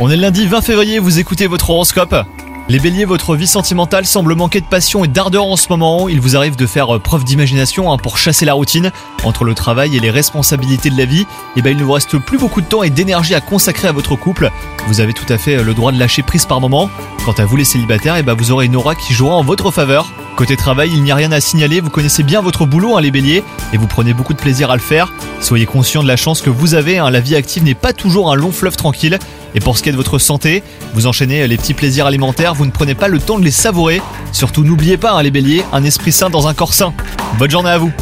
On est lundi 20 février, vous écoutez votre horoscope. Les béliers, votre vie sentimentale semble manquer de passion et d'ardeur en ce moment. Il vous arrive de faire preuve d'imagination hein, pour chasser la routine. Entre le travail et les responsabilités de la vie, eh ben, il ne vous reste plus beaucoup de temps et d'énergie à consacrer à votre couple. Vous avez tout à fait le droit de lâcher prise par moment. Quant à vous les célibataires, eh ben, vous aurez une aura qui jouera en votre faveur. Côté travail, il n'y a rien à signaler, vous connaissez bien votre boulot, hein, les béliers, et vous prenez beaucoup de plaisir à le faire. Soyez conscient de la chance que vous avez, hein, la vie active n'est pas toujours un long fleuve tranquille. Et pour ce qui est de votre santé, vous enchaînez les petits plaisirs alimentaires, vous ne prenez pas le temps de les savourer. Surtout n'oubliez pas, hein, les béliers, un esprit sain dans un corps sain. Bonne journée à vous